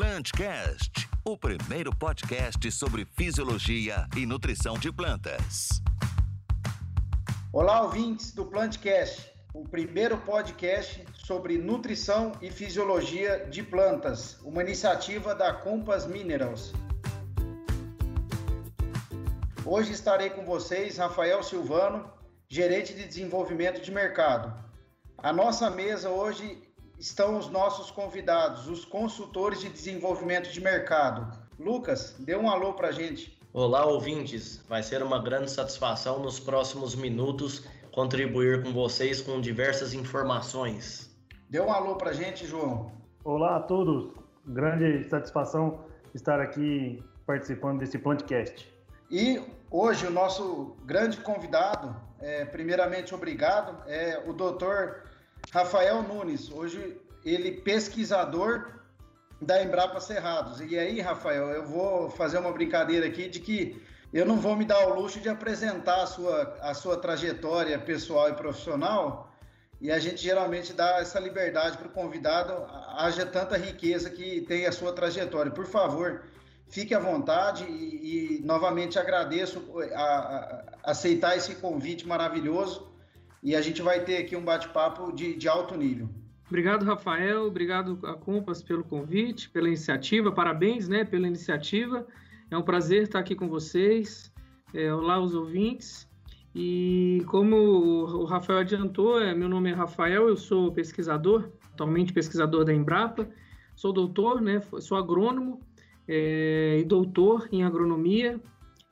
Plantcast, o primeiro podcast sobre fisiologia e nutrição de plantas. Olá, ouvintes do Plantcast, o primeiro podcast sobre nutrição e fisiologia de plantas, uma iniciativa da Compass Minerals. Hoje estarei com vocês, Rafael Silvano, gerente de desenvolvimento de mercado. A nossa mesa hoje estão os nossos convidados, os consultores de desenvolvimento de mercado. Lucas, dê um alô para a gente. Olá, ouvintes. Vai ser uma grande satisfação nos próximos minutos contribuir com vocês com diversas informações. Dê um alô para a gente, João. Olá a todos. Grande satisfação estar aqui participando desse podcast. E hoje o nosso grande convidado, é, primeiramente obrigado, é o doutor Rafael Nunes. Hoje ele pesquisador da Embrapa Cerrados. E aí, Rafael, eu vou fazer uma brincadeira aqui de que eu não vou me dar o luxo de apresentar a sua, a sua trajetória pessoal e profissional, e a gente geralmente dá essa liberdade para o convidado, haja tanta riqueza que tem a sua trajetória. Por favor, Fique à vontade e, e novamente agradeço a, a, aceitar esse convite maravilhoso e a gente vai ter aqui um bate-papo de, de alto nível. Obrigado, Rafael. Obrigado a Compass pelo convite, pela iniciativa. Parabéns, né, pela iniciativa. É um prazer estar aqui com vocês. É, olá, os ouvintes. E como o Rafael adiantou, é, meu nome é Rafael, eu sou pesquisador, atualmente pesquisador da Embrapa. Sou doutor, né, sou agrônomo é, e doutor em agronomia.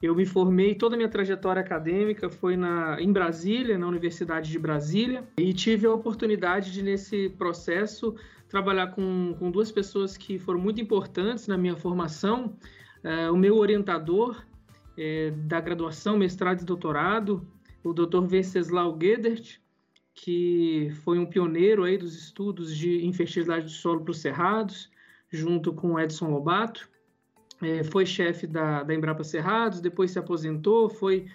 Eu me formei, toda a minha trajetória acadêmica foi na, em Brasília, na Universidade de Brasília, e tive a oportunidade de, nesse processo, trabalhar com, com duas pessoas que foram muito importantes na minha formação. É, o meu orientador é, da graduação, mestrado e doutorado, o Dr. Venceslau Gedert, que foi um pioneiro aí dos estudos de infertilidade do solo para os cerrados, junto com Edson Lobato é, foi chefe da, da Embrapa Cerrados, depois se aposentou, foi,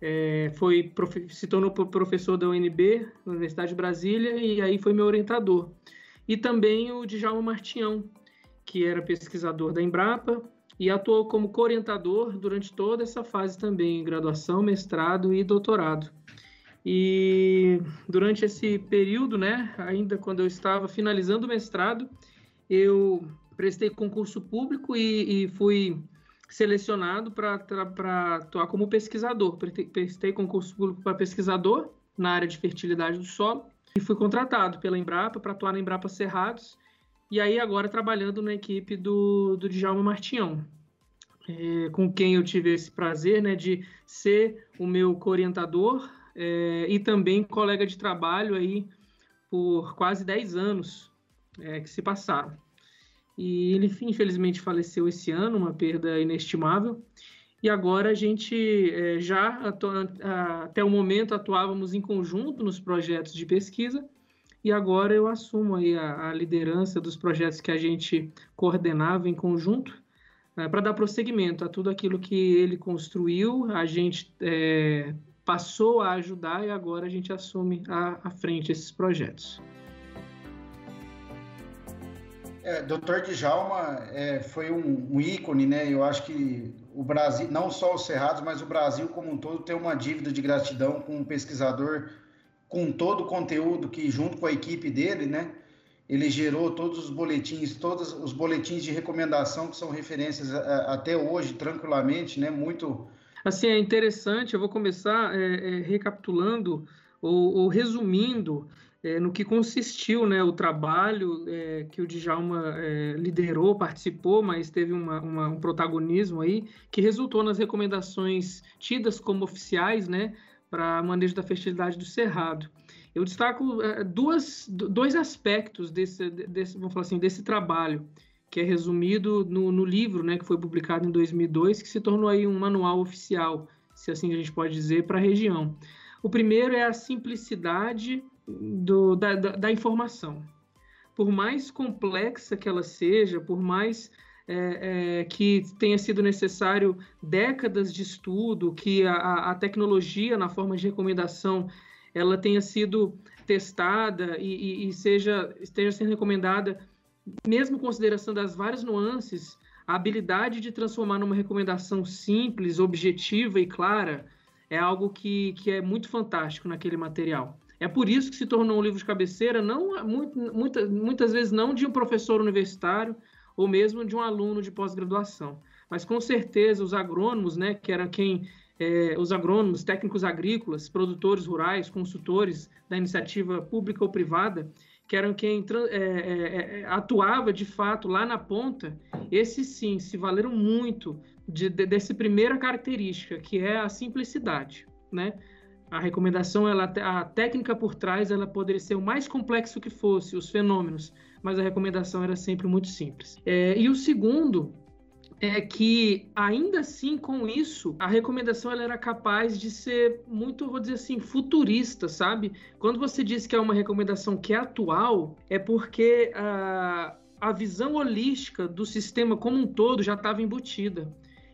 é, foi se tornou professor da UNB, Universidade de Brasília, e aí foi meu orientador. E também o Djalma Martião, que era pesquisador da Embrapa e atuou como co-orientador durante toda essa fase também, graduação, mestrado e doutorado. E durante esse período, né, ainda quando eu estava finalizando o mestrado, eu prestei concurso público e, e fui selecionado para atuar como pesquisador. Prestei concurso público para pesquisador na área de fertilidade do solo e fui contratado pela Embrapa para atuar na Embrapa Cerrados e aí agora trabalhando na equipe do, do Djalma Martinhão, é, com quem eu tive esse prazer né, de ser o meu co-orientador é, e também colega de trabalho aí por quase 10 anos é, que se passaram. E ele, infelizmente, faleceu esse ano, uma perda inestimável. E agora a gente é, já, até o momento, atuávamos em conjunto nos projetos de pesquisa, e agora eu assumo aí a, a liderança dos projetos que a gente coordenava em conjunto, é, para dar prosseguimento a tudo aquilo que ele construiu, a gente é, passou a ajudar e agora a gente assume à frente esses projetos. É, Dr. Djalma é, foi um, um, ícone, né? Eu acho que o Brasil, não só os Cerrados, mas o Brasil como um todo tem uma dívida de gratidão com um pesquisador com todo o conteúdo que, junto com a equipe dele, né? Ele gerou todos os boletins, todos os boletins de recomendação que são referências a, a, até hoje, tranquilamente, né? Muito. Assim, é interessante, eu vou começar é, é, recapitulando ou, ou resumindo é, no que consistiu né, o trabalho é, que o Djalma é, liderou, participou, mas teve uma, uma, um protagonismo aí, que resultou nas recomendações tidas como oficiais né, para manejo da fertilidade do cerrado. Eu destaco é, duas, dois aspectos desse, desse, vamos falar assim, desse trabalho, que é resumido no, no livro né, que foi publicado em 2002, que se tornou aí um manual oficial, se assim a gente pode dizer, para a região. O primeiro é a simplicidade do, da, da, da, informação. Por mais complexa que ela seja, por mais é, é, que tenha sido necessário décadas de estudo, que a, a, tecnologia na forma de recomendação ela tenha sido testada e, e, e seja esteja sendo recomendada mesmo considerando as várias nuances, a habilidade de transformar numa recomendação simples, objetiva e clara é algo que, que é muito fantástico naquele material. É por isso que se tornou um livro de cabeceira, não muito, muita, muitas vezes não de um professor universitário ou mesmo de um aluno de pós-graduação, mas com certeza os agrônomos, né, que era quem é, os agrônomos, técnicos agrícolas, produtores rurais, consultores da iniciativa pública ou privada, que eram quem é, é, é, atuava de fato lá na ponta, esses sim se valeram muito de, de, dessa primeira característica, que é a simplicidade, né? A recomendação, ela, a técnica por trás, ela poderia ser o mais complexo que fosse, os fenômenos, mas a recomendação era sempre muito simples. É, e o segundo é que ainda assim com isso a recomendação ela era capaz de ser muito vou dizer assim futurista sabe quando você diz que é uma recomendação que é atual é porque a, a visão holística do sistema como um todo já estava embutida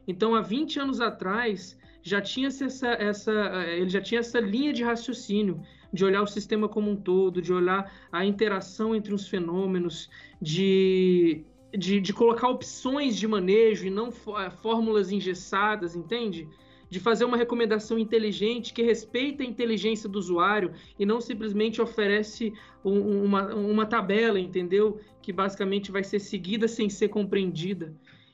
então há 20 anos atrás já tinha essa, essa ele já tinha essa linha de raciocínio de olhar o sistema como um todo de olhar a interação entre os fenômenos de de, de colocar opções de manejo e não eh, fórmulas engessadas, entende? De fazer uma recomendação inteligente que respeita a inteligência do usuário e não simplesmente oferece um, uma, uma tabela, entendeu? Que basicamente vai ser seguida sem ser compreendida.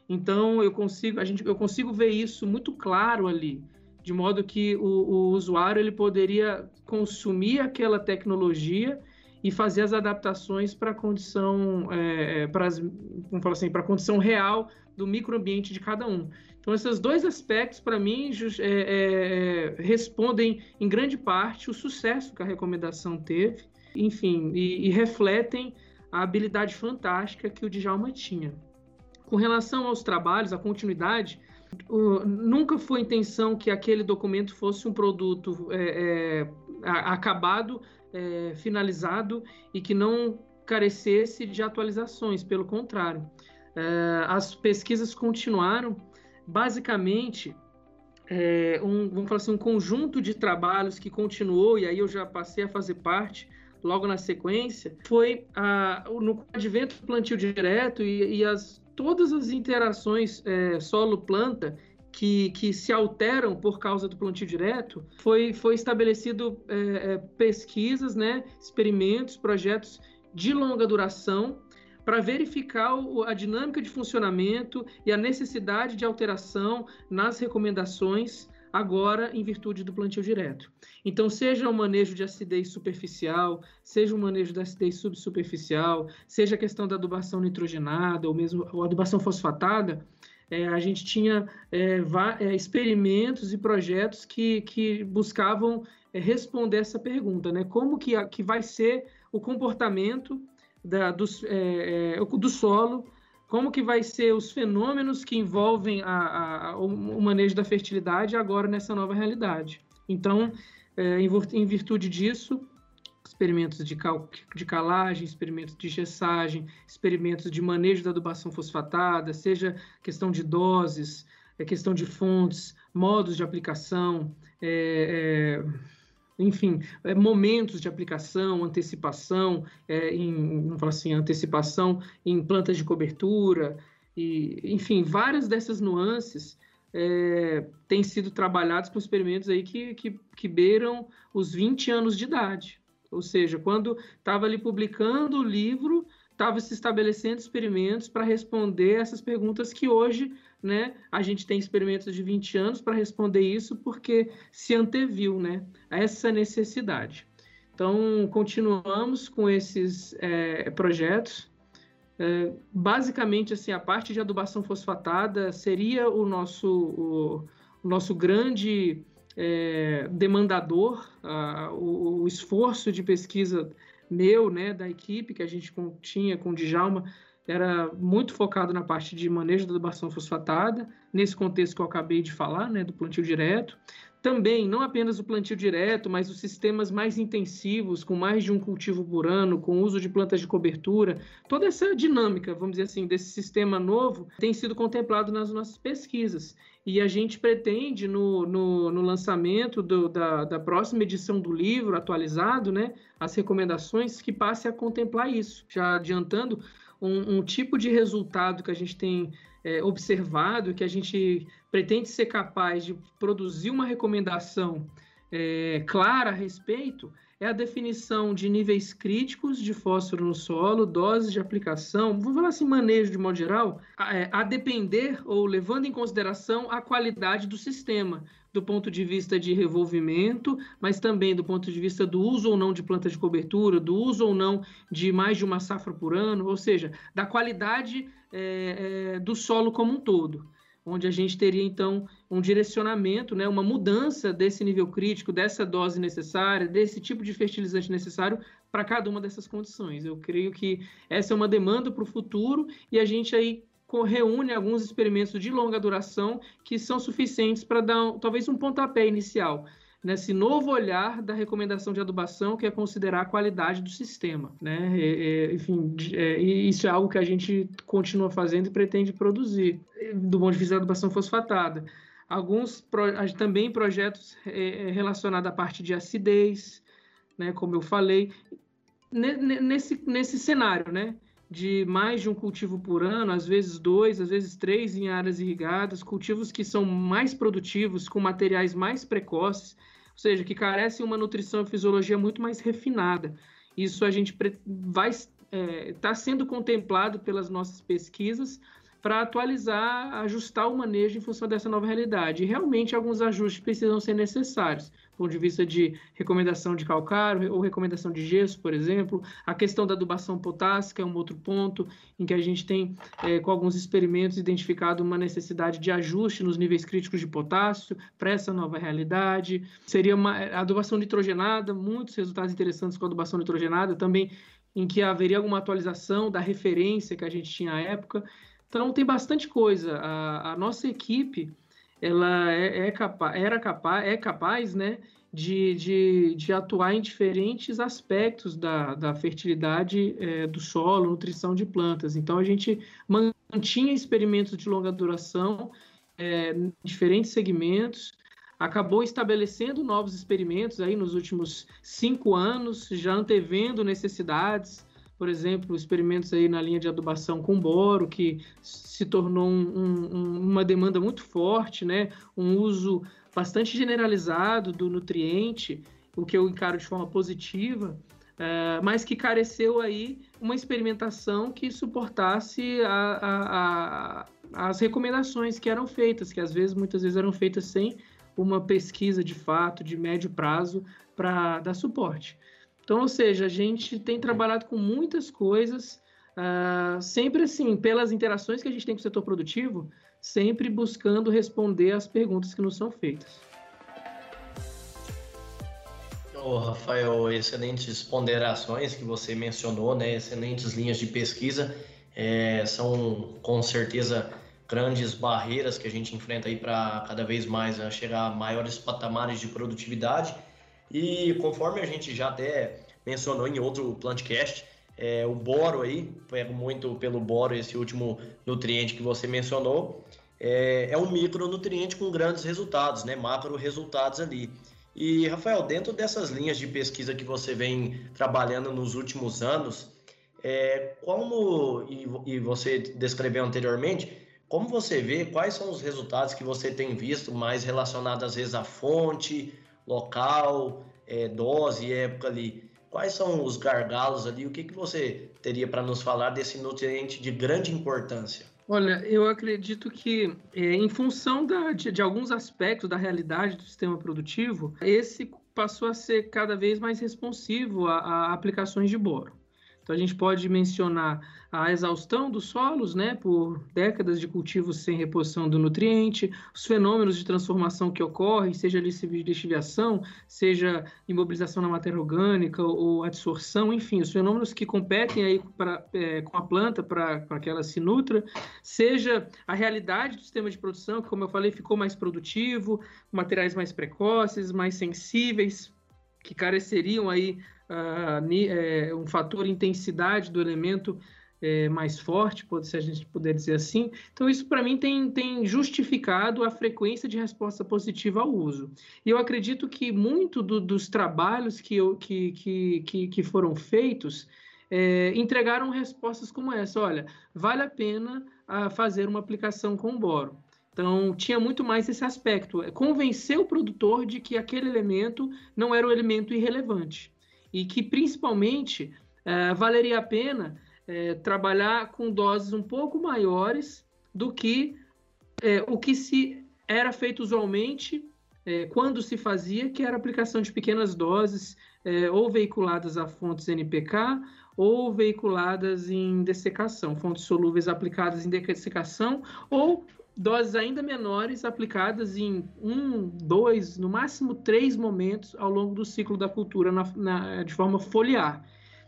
Então eu consigo, a gente, eu consigo ver isso muito claro ali, de modo que o, o usuário ele poderia consumir aquela tecnologia e fazer as adaptaçõe para a condição, é, é para assim, a condição real do microambiente de cada um. Então, esses dois aspectos, para mim, é, é, é, respondem em grande parte o sucesso que a recomendação teve, enfim, e, e refletem a habilidade fantástica que o Djalma tinha. Com relação aos trabalhos, a continuidade, nunca foi intenção que aquele documento fosse um produto é, é, acabado é, finalizado e que não carecesse de atualizações, pelo contrário. É, as pesquisas continuaram, basicamente, é, um, vamos falar assim, um conjunto de trabalhos que continuou, e aí eu já passei a fazer parte logo na sequência, foi a, no advento do plantio direto e, e as, todas as interações é, solo-planta que, que se alteram por causa do plantio direto, foi, foi estabelecido é, é, pesquisas, né, experimentos, projetos de longa duração para verificar o, a dinâmica de funcionamento e a necessidade de alteração nas recomendações agora em virtude do plantio direto. Então, seja o manejo de acidez superficial, seja o manejo da acidez subsuperficial, seja a questão da adubação nitrogenada ou mesmo a adubação fosfatada, é, a gente tinha é, é, experimentos e projetos que, que buscavam é, responder essa pergunta, né? Como que, a, que vai ser o comportamento da, do, é, é, do solo, como que vai ser os fenômenos que envolvem a, a, o manejo da fertilidade agora nessa nova realidade. Então, em virtude disso, experimentos de, cal, de calagem, experimentos de gessagem, experimentos de manejo da adubação fosfatada, seja questão de doses, é questão de fontes, modos de aplicação, é, é, enfim, é, momentos de aplicação, antecipação, é, em, vamos falar assim, antecipação em plantas de cobertura, e, enfim, várias dessas nuances é, têm sido trabalhadas com experimentos aí que, que, que beiram os 20 anos de idade. Ou seja, quando estava ali publicando o livro, estava se estabelecendo experimentos para responder essas perguntas que hoje né, a gente tem experimentos de 20 anos para responder isso, porque se anteviu né, a essa necessidade. Então, continuamos com esses é, projetos. É, basicamente, assim, a parte de adubação fosfatada seria o nosso, o, o nosso grande é, demandador, o, o, esforço de pesquisa meu, né, da equipe que a gente tinha com o Djalma, era muito focado na parte de manejo da adubação fosfatada, nesse contexto que eu acabei de falar, né, do plantio direto. Também, não apenas o plantio direto, mas os sistemas mais intensivos, com mais de um cultivo por ano, com uso de plantas de cobertura, toda essa dinâmica, vamos dizer assim, desse sistema novo tem sido contemplado nas nossas pesquisas. E a gente pretende, no, no, no lançamento do, da, da, próxima edição do livro atualizado, né, as recomendações que passe a contemplar isso. Já adiantando, um, um tipo de resultado que a gente tem é, observado, que a gente pretende ser capaz de produzir uma recomendação é, clara a respeito, é a definição de níveis críticos de fósforo no solo, doses de aplicação, vamos falar assim, manejo de modo geral, a, é, a depender ou levando em consideração a qualidade do sistema, do ponto de vista de revolvimento, mas também do ponto de vista do uso ou não de planta de cobertura, do uso ou não de mais de uma safra por ano, ou seja, da qualidade é, é, do solo como um todo onde a gente teria então um direcionamento, né, uma mudança desse nível crítico, dessa dose necessária, desse tipo de fertilizante necessário para cada uma dessas condições. Eu creio que essa é uma demanda para o futuro e a gente aí reúne alguns experimentos de longa duração que são suficientes para dar talvez um pontapé inicial nesse novo olhar da recomendação de adubação, que é considerar a qualidade do sistema. Né? E, enfim, é, isso é algo que a gente continua fazendo e pretende produzir, do ponto de vista da adubação fosfatada. Alguns também projetos é, é, relacionados à parte de acidez, né, como eu falei, nesse, nesse cenário, né? de mais de um cultivo por ano, às vezes dois, às vezes três em áreas irrigadas, cultivos que são mais produtivos, com materiais mais precoces, ou seja, que carecem uma nutrição e fisiologia muito mais refinada. Isso a gente vai estar é, tá sendo contemplado pelas nossas pesquisas para atualizar, ajustar o manejo em função dessa nova realidade. E realmente alguns ajustes precisam ser necessários ponto de vista de recomendação de calcário ou recomendação de gesso, por exemplo. A questão da adubação potássica é um outro ponto em que a gente tem, é, com alguns experimentos, identificado uma necessidade de ajuste nos níveis críticos de potássio para essa nova realidade. Seria uma adubação nitrogenada, muitos resultados interessantes com a adubação nitrogenada, também em que haveria alguma atualização da referência que a gente tinha à época. Então, tem bastante coisa. A, a nossa equipe ela é, é capaz, era capaz, é capaz, né, de, de, de, atuar em diferentes aspectos da, da fertilidade é, do solo, nutrição de plantas. Então, a gente mantinha experimentos de longa duração é, em diferentes segmentos, acabou estabelecendo novos experimentos aí nos últimos cinco anos, já antevendo necessidades, por exemplo, experimentos aí na linha de adubação com boro, que se tornou um, um, uma demanda muito forte, né? um uso bastante generalizado do nutriente, o que eu encaro de forma positiva, uh, mas que careceu aí uma experimentação que suportasse a, a, a, as recomendações que eram feitas, que às vezes, muitas vezes eram feitas sem uma pesquisa de fato, de médio prazo, para dar suporte. Então, ou seja, a gente tem trabalhado com muitas coisas, uh, sempre assim, pelas interações que a gente tem com o setor produtivo, sempre buscando responder às perguntas que nos são feitas. Oh, Rafael, excelentes ponderações que você mencionou, né? Excelentes linhas de pesquisa. É, são com certeza grandes barreiras que a gente enfrenta aí para cada vez mais chegar a maiores patamares de produtividade e conforme a gente já até mencionou em outro plantcast, é, o boro aí, pego muito pelo boro esse último nutriente que você mencionou, é, é um micronutriente com grandes resultados, né? Macro resultados ali. E, Rafael, dentro dessas linhas de pesquisa que você vem trabalhando nos últimos anos, é, como, e, e você descreveu anteriormente, como você vê, quais são os resultados que você tem visto mais relacionados às vezes à fonte, local, é, dose, época ali. Quais são os gargalos ali? O que, que você teria para nos falar desse nutriente de grande importância? Olha, eu acredito que, é, em função da, de, de, alguns aspectos da realidade do sistema produtivo, esse passou a ser cada vez mais responsivo a, a aplicações de boro. Então, a gente pode mencionar a exaustão dos solos, né, por décadas de cultivos sem reposição do nutriente, os fenômenos de transformação que ocorrem, seja lixiviação, seja imobilização na matéria orgânica ou adsorção, enfim, os fenômenos que competem aí pra, é, com a planta para que ela se nutra, seja a realidade do sistema de produção, que, como eu falei, ficou mais produtivo, materiais mais precoces, mais sensíveis, que careceriam aí uh, um fator intensidade do elemento é, mais forte, se a gente puder dizer assim. Então, isso para mim tem, tem justificado a frequência de resposta positiva ao uso. E eu acredito que muito do, dos trabalhos que, eu, que, que, que, que foram feitos é, entregaram respostas como essa: olha, vale a pena fazer uma aplicação com boro. Então, tinha muito mais esse aspecto, é convencer o produtor de que aquele elemento não era um elemento irrelevante e que, principalmente, é, valeria a pena é, trabalhar com doses um pouco maiores do que é, o que se era feito usualmente é, quando se fazia, que era aplicação de pequenas doses, é, ou veiculadas a fontes NPK, ou veiculadas em dessecação, fontes solúveis aplicadas em dessecação, ou doses ainda menores aplicadas em um, dois, no máximo três momentos ao longo do ciclo da cultura na, na, de forma foliar.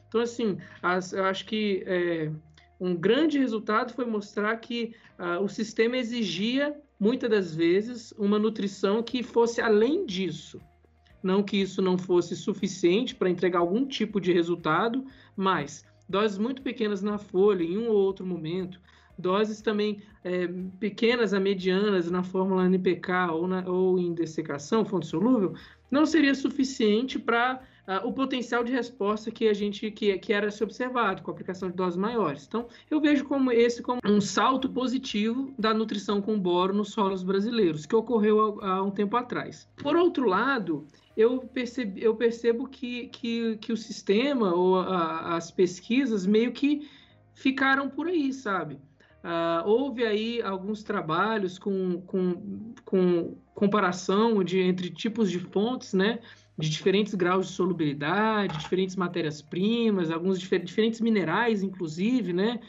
Então, assim, as, eu acho que é, um grande resultado foi mostrar que uh, o sistema exigia, muitas das vezes, uma nutrição que fosse além disso. Não que isso não fosse suficiente para entregar algum tipo de resultado, mas doses muito pequenas na folha, em um ou outro momento, doses também é, pequenas a medianas na fórmula NPK ou, na, ou em dessecação, fonte solúvel, não seria suficiente para uh, o potencial de resposta que a gente que, que era se observado com a aplicação de doses maiores. Então, eu vejo como esse como um salto positivo da nutrição com boro nos solos brasileiros, que ocorreu há, há um tempo atrás. Por outro lado, eu, percebi, eu percebo que, que, que o sistema ou a, as pesquisas meio que ficaram por aí, sabe? Uh, houve aí alguns trabalhos com, com, com comparação de, entre tipos de fontes, né? de diferentes graus de solubilidade, diferentes matérias-primas, alguns difer diferentes minerais, inclusive, né?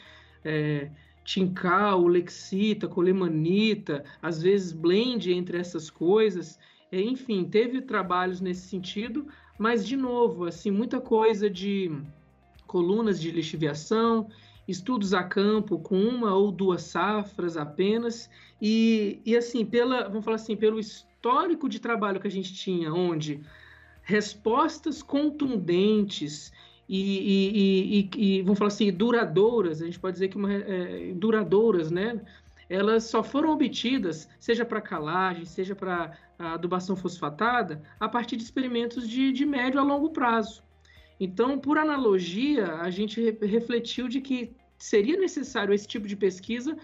É, tincal, lexita, colemanita, às vezes blend entre essas coisas. É, enfim, teve trabalhos nesse sentido, mas, de novo, assim, muita coisa de colunas de lixiviação, estudos a campo com uma ou duas safras apenas, e, e assim, pela, vamos falar assim, pelo histórico de trabalho que a gente tinha, onde respostas contundentes e, e, e, e, vamos falar assim, duradouras, a gente pode dizer que uma, é, duradouras, né? Elas só foram obtidas, seja para calagem, seja para adubação fosfatada, a partir de experimentos de, de médio a longo prazo. Então, por analogia, a gente refletiu de que seria necessário esse tipo de pesquisa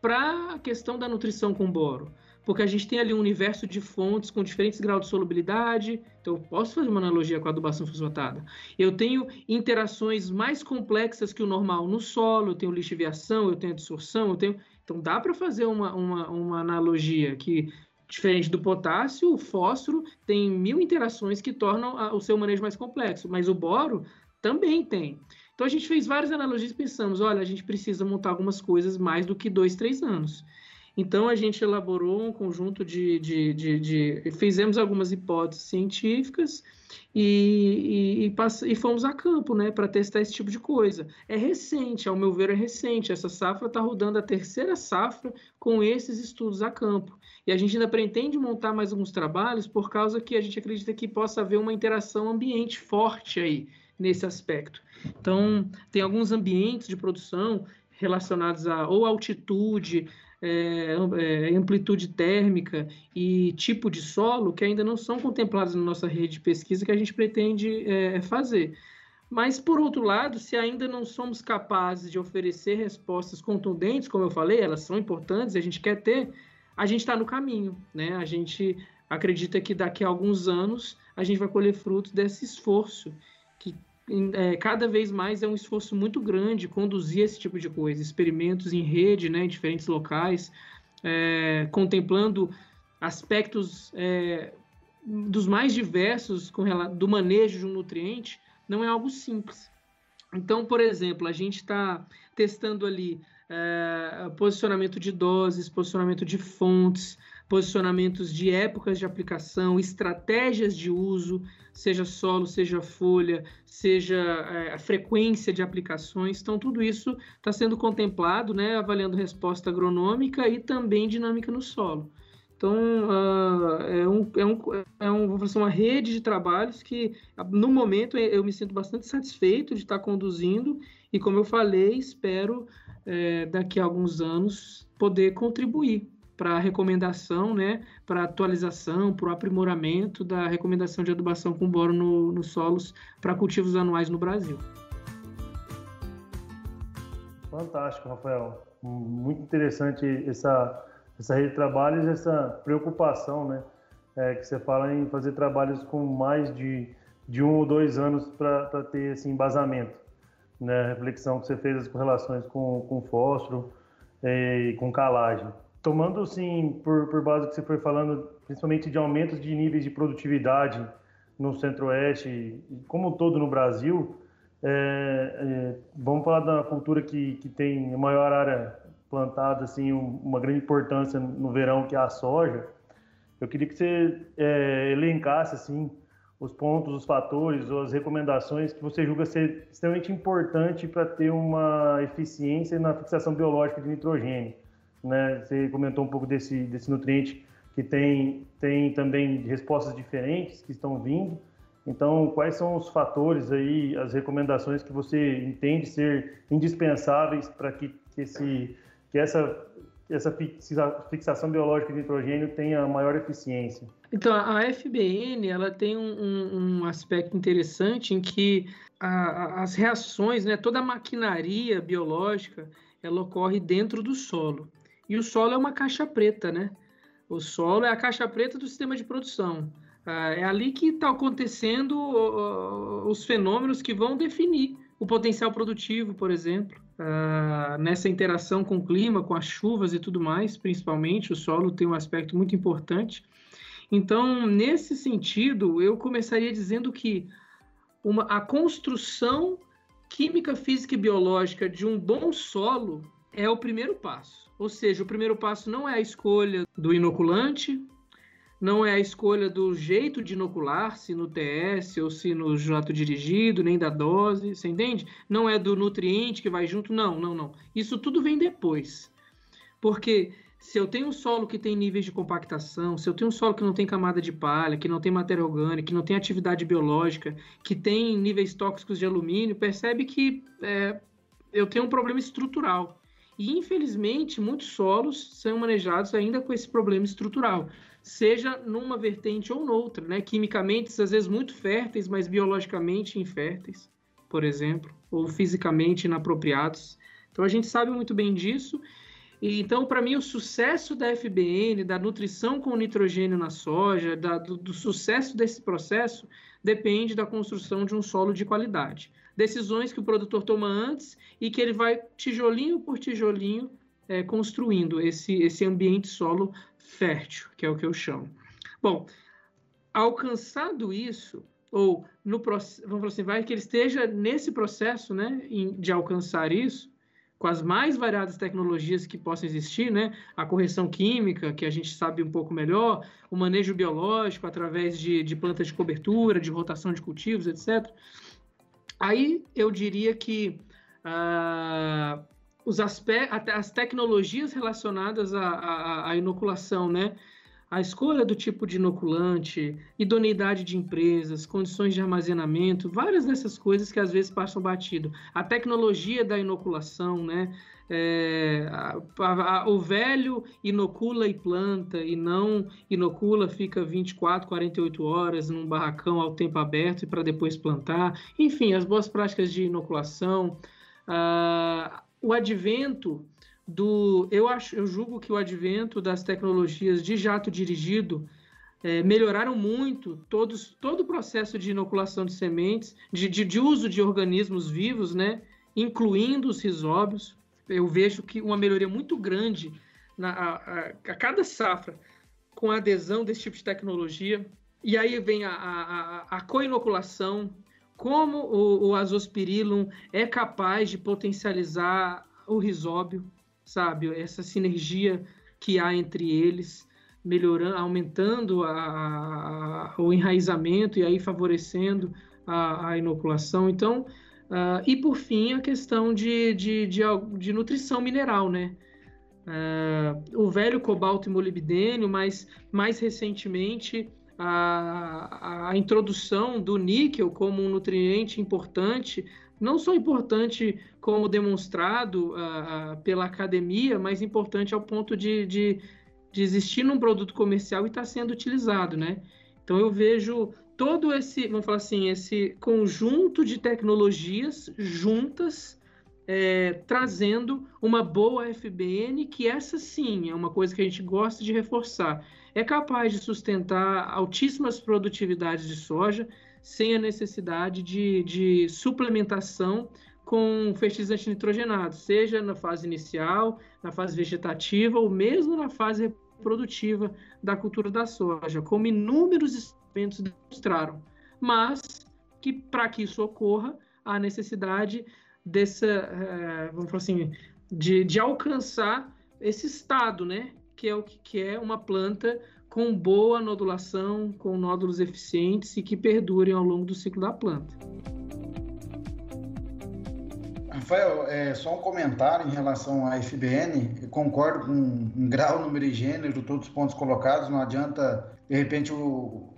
para a questão da nutrição com boro porque a gente tem ali um universo de fontes com diferentes graus de solubilidade. Então, eu posso fazer uma analogia com a adubação fosfatada. Eu tenho interações mais complexas que o normal no solo, eu tenho lixiviação, eu tenho absorção, eu tenho. Então, dá para fazer uma, uma, uma analogia que, diferente do potássio, o fósforo tem mil interações que tornam o seu manejo mais complexo, mas o boro também tem. Então, a gente fez várias analogias e pensamos: olha, a gente precisa montar algumas coisas mais do que dois, três anos. Então, a gente elaborou um conjunto de. de, de, de fizemos algumas hipóteses científicas e, e, e, e fomos a campo né, para testar esse tipo de coisa. É recente, ao meu ver, é recente. Essa safra está rodando a terceira safra com esses estudos a campo. E a gente ainda pretende montar mais alguns trabalhos por causa que a gente acredita que possa haver uma interação ambiente forte aí nesse aspecto. Então, tem alguns ambientes de produção relacionados a ou altitude, é, é, amplitude térmica e tipo de solo que ainda não são contemplados na nossa rede de pesquisa que a gente pretende é, fazer. Mas, por outro lado, se ainda não somos capazes de oferecer respostas contundentes, como eu falei, elas são importantes, a gente quer ter, a gente está no caminho. Né? A gente acredita que daqui a alguns anos a gente vai colher frutos desse esforço que é, cada vez mais é um esforço muito grande conduzir esse tipo de coisa, experimentos em rede, né, em diferentes locais, é, contemplando aspectos é, dos mais diversos com, do manejo de um nutriente, não é algo simples. Então, por exemplo, a gente está testando ali é, posicionamento de doses, posicionamento de fontes, posicionamentos de épocas de aplicação, estratégias de uso, seja solo, seja folha, seja é, a frequência de aplicações. Então, tudo isso está sendo contemplado, né, avaliando resposta agronômica e também dinâmica no solo. Então, uh, é, um, é, um, é um, assim, uma rede de trabalhos que, no momento, eu me sinto bastante satisfeito de estar conduzindo e, como eu falei, espero, é, daqui a alguns anos, poder contribuir para a recomendação, né, para atualização, para o aprimoramento da recomendação de adubação com boro no, nos solos para cultivos anuais no Brasil. Fantástico, Rafael. Muito interessante essa essa rede de trabalhos, essa preocupação, né? É, que você fala em fazer trabalhos com mais de, de um ou dois anos para ter esse embasamento. Né? Reflexão que você fez as correlações com, com fósforo é, e com calagem. Tomando, sim, por, por base que você foi falando, principalmente de aumentos de níveis de produtividade no Centro-Oeste, como todo no Brasil, é, é, vamos falar da cultura que, que tem a maior área plantada assim um, uma grande importância no verão que é a soja. Eu queria que você é, elencasse assim os pontos, os fatores ou as recomendações que você julga ser extremamente importante para ter uma eficiência na fixação biológica de nitrogênio. Né? Você comentou um pouco desse, desse nutriente que tem, tem também respostas diferentes que estão vindo. Então, quais são os fatores aí, as recomendações que você entende ser indispensáveis para que, que esse que essa, essa fixação biológica de nitrogênio tenha maior eficiência? Então, a FBN ela tem um, um aspecto interessante em que a, as reações, né, toda a maquinaria biológica, ela ocorre dentro do solo. E o solo é uma caixa preta, né? O solo é a caixa preta do sistema de produção. Ah, é ali que está acontecendo os fenômenos que vão definir o potencial produtivo, por exemplo uh, nessa interação com o clima, com as chuvas e tudo mais, principalmente, o solo tem um aspecto muito importante. Então, nesse sentido, eu começaria dizendo que uma, a construção química, física e biológica de um bom solo é o primeiro passo. Ou seja, o primeiro passo não é a escolha do inoculante, não é a escolha do jeito de inocular, se no TS ou se no jato dirigido, nem da dose, você entende? Não é do nutriente que vai junto, não, não, não. Isso tudo vem depois. Porque se eu tenho um solo que tem níveis de compactação, se eu tenho um solo que não tem camada de palha, que não tem matéria orgânica, que não tem atividade biológica, que tem níveis tóxicos de alumínio, percebe que é, eu tenho um problema estrutural. E, infelizmente, muitos solos são manejados ainda com esse problema estrutural seja numa vertente ou noutra, né? Quimicamente, às vezes muito férteis, mas biologicamente inférteis, por exemplo, ou fisicamente inapropriados. Então a gente sabe muito bem disso. E, então, para mim, o sucesso da FBN, da nutrição com nitrogênio na soja, da, do, do sucesso desse processo, depende da construção de um solo de qualidade. Decisões que o produtor toma antes e que ele vai tijolinho por tijolinho é, construindo esse, esse ambiente solo fértil, que é o que eu chamo. Bom, alcançado isso, ou no vamos falar assim, vai que ele esteja nesse processo, né, de alcançar isso, com as mais variadas tecnologias que possam existir, né, a correção química, que a gente sabe um pouco melhor, o manejo biológico através de, de plantas de cobertura, de rotação de cultivos, etc. Aí eu diria que ah, os aspectos, as tecnologias relacionadas à, à, à, inoculação, né? A escolha do tipo de inoculante, idoneidade de empresas, condições de armazenamento, várias dessas coisas que às vezes passam batido. A tecnologia da inoculação, né? É, a, a, o velho inocula e planta e não inocula, fica 24, 48 horas num barracão ao tempo aberto e para depois plantar. Enfim, as boas práticas de inoculação. Uh, o advento do. Eu, acho, eu julgo que o advento das tecnologias de jato dirigido é, melhoraram muito todos, todo o processo de inoculação de sementes, de, de, de uso de organismos vivos, né? incluindo os risóbios. Eu vejo que uma melhoria muito grande na, a, a, a cada safra com a adesão desse tipo de tecnologia. E aí vem a, a, a co-inoculação, como o, o azospirillum é capaz de potencializar o risóbio, sabe? Essa sinergia que há entre eles, melhorando, aumentando a, a, o enraizamento e aí favorecendo a, a inoculação. Então, uh, e por fim, a questão de, de, de, de, nutrição mineral, né? uh, o velho cobalto e molibdênio, mas mais recentemente a, a introdução do níquel como um nutriente importante, não só importante como demonstrado uh, pela academia, mas importante ao ponto de, de, de existir num produto comercial e estar tá sendo utilizado, né? Então eu vejo todo esse, vamos falar assim, esse conjunto de tecnologias juntas é, trazendo uma boa FBN, que essa sim é uma coisa que a gente gosta de reforçar. É capaz de sustentar altíssimas produtividades de soja sem a necessidade de, de suplementação com fertilizante nitrogenado, seja na fase inicial, na fase vegetativa ou mesmo na fase reprodutiva da cultura da soja, como inúmeros experimentos demonstraram. Mas que para que isso ocorra, há necessidade dessa, uh, vamos falar assim, de, de alcançar esse estado, né? Que é o que, que é uma planta com boa nodulação, com nódulos eficientes e que perdurem ao longo do ciclo da planta. Rafael, é, só um comentário em relação à FBN. Eu concordo com um grau, número e gênero, todos os pontos colocados. Não adianta, de repente, o,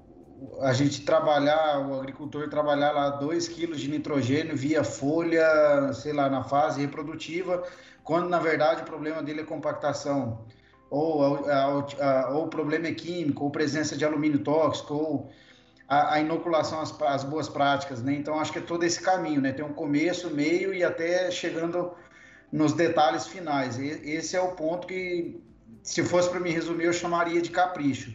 a gente trabalhar, o agricultor trabalhar lá 2 quilos de nitrogênio via folha, sei lá, na fase reprodutiva, quando na verdade o problema dele é compactação, ou, ou o problema é químico, ou presença de alumínio tóxico, ou a, a inoculação às, às, boas práticas, né? Então acho que é todo esse caminho, né? Tem um começo, meio e até chegando nos detalhes finais. E, esse é o ponto que, se fosse para me resumir, eu chamaria de capricho.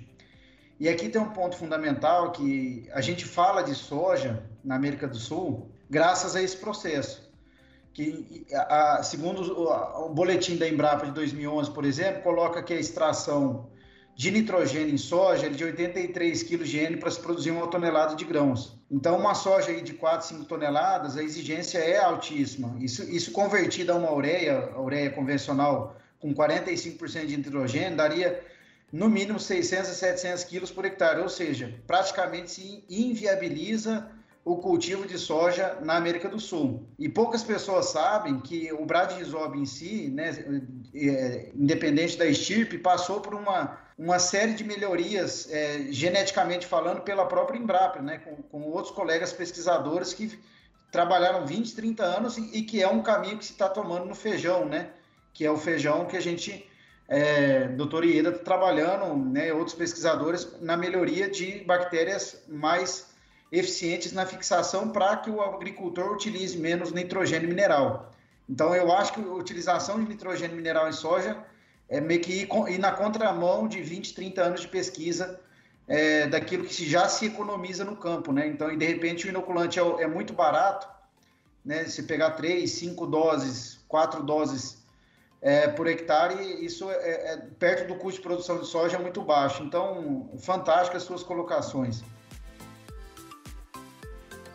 E aqui tem um ponto fundamental que a gente fala de soja na América do Sul graças a esse processo. Que, a, segundo o, o, boletim da Embrapa de 2011, por exemplo, coloca que a extração de nitrogênio em soja é de 83 kg de N para se produzir uma tonelada de grãos. Então, uma soja aí de 4, 5 toneladas, a exigência é altíssima. Isso, isso convertido a uma ureia, a ureia convencional com 45% de nitrogênio, daria no mínimo 600 a 700 quilos por hectare, ou seja, praticamente se inviabiliza o cultivo de soja na América do Sul. E poucas pessoas sabem que o Bradizob em si, né, é, independente da estirpe, passou por uma, uma série de melhorias, é, geneticamente falando, pela própria Embrapa, né, com, com, outros colegas pesquisadores que trabalharam 20, 30 anos e, e que é um caminho que se está tomando no feijão, né, que é o feijão que a gente é, doutor Ieda está trabalhando, né, outros pesquisadores, na melhoria de bactérias mais eficientes na fixação para que o agricultor utilize menos nitrogênio mineral. Então, eu acho que a utilização de nitrogênio mineral em soja é meio que ir, ir na contramão de 20, 30 anos de pesquisa é, daquilo que já se economiza no campo, né? Então, e de repente, o inoculante é, é muito barato, né? Se pegar três, cinco doses, quatro doses é, por hectare, isso é, é, perto do custo de produção de soja é muito baixo. Então, fantástico as suas colocações.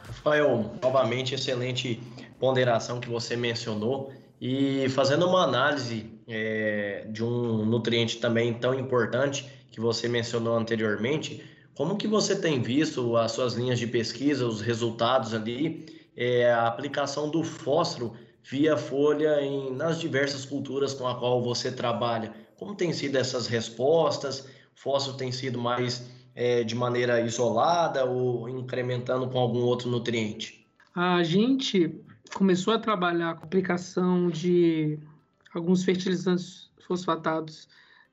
Rafael, novamente, excelente ponderação que você mencionou. E fazendo uma análise é, de um nutriente também tão importante que você mencionou anteriormente, como que você tem visto as suas linhas de pesquisa, os resultados ali, é, a aplicação do fósforo via folha em, nas diversas culturas com a qual você trabalha. Como tem sido essas respostas? Fósforo tem sido mais é, de maneira isolada ou incrementando com algum outro nutriente? A gente começou a trabalhar com a aplicação de alguns fertilizantes fosfatados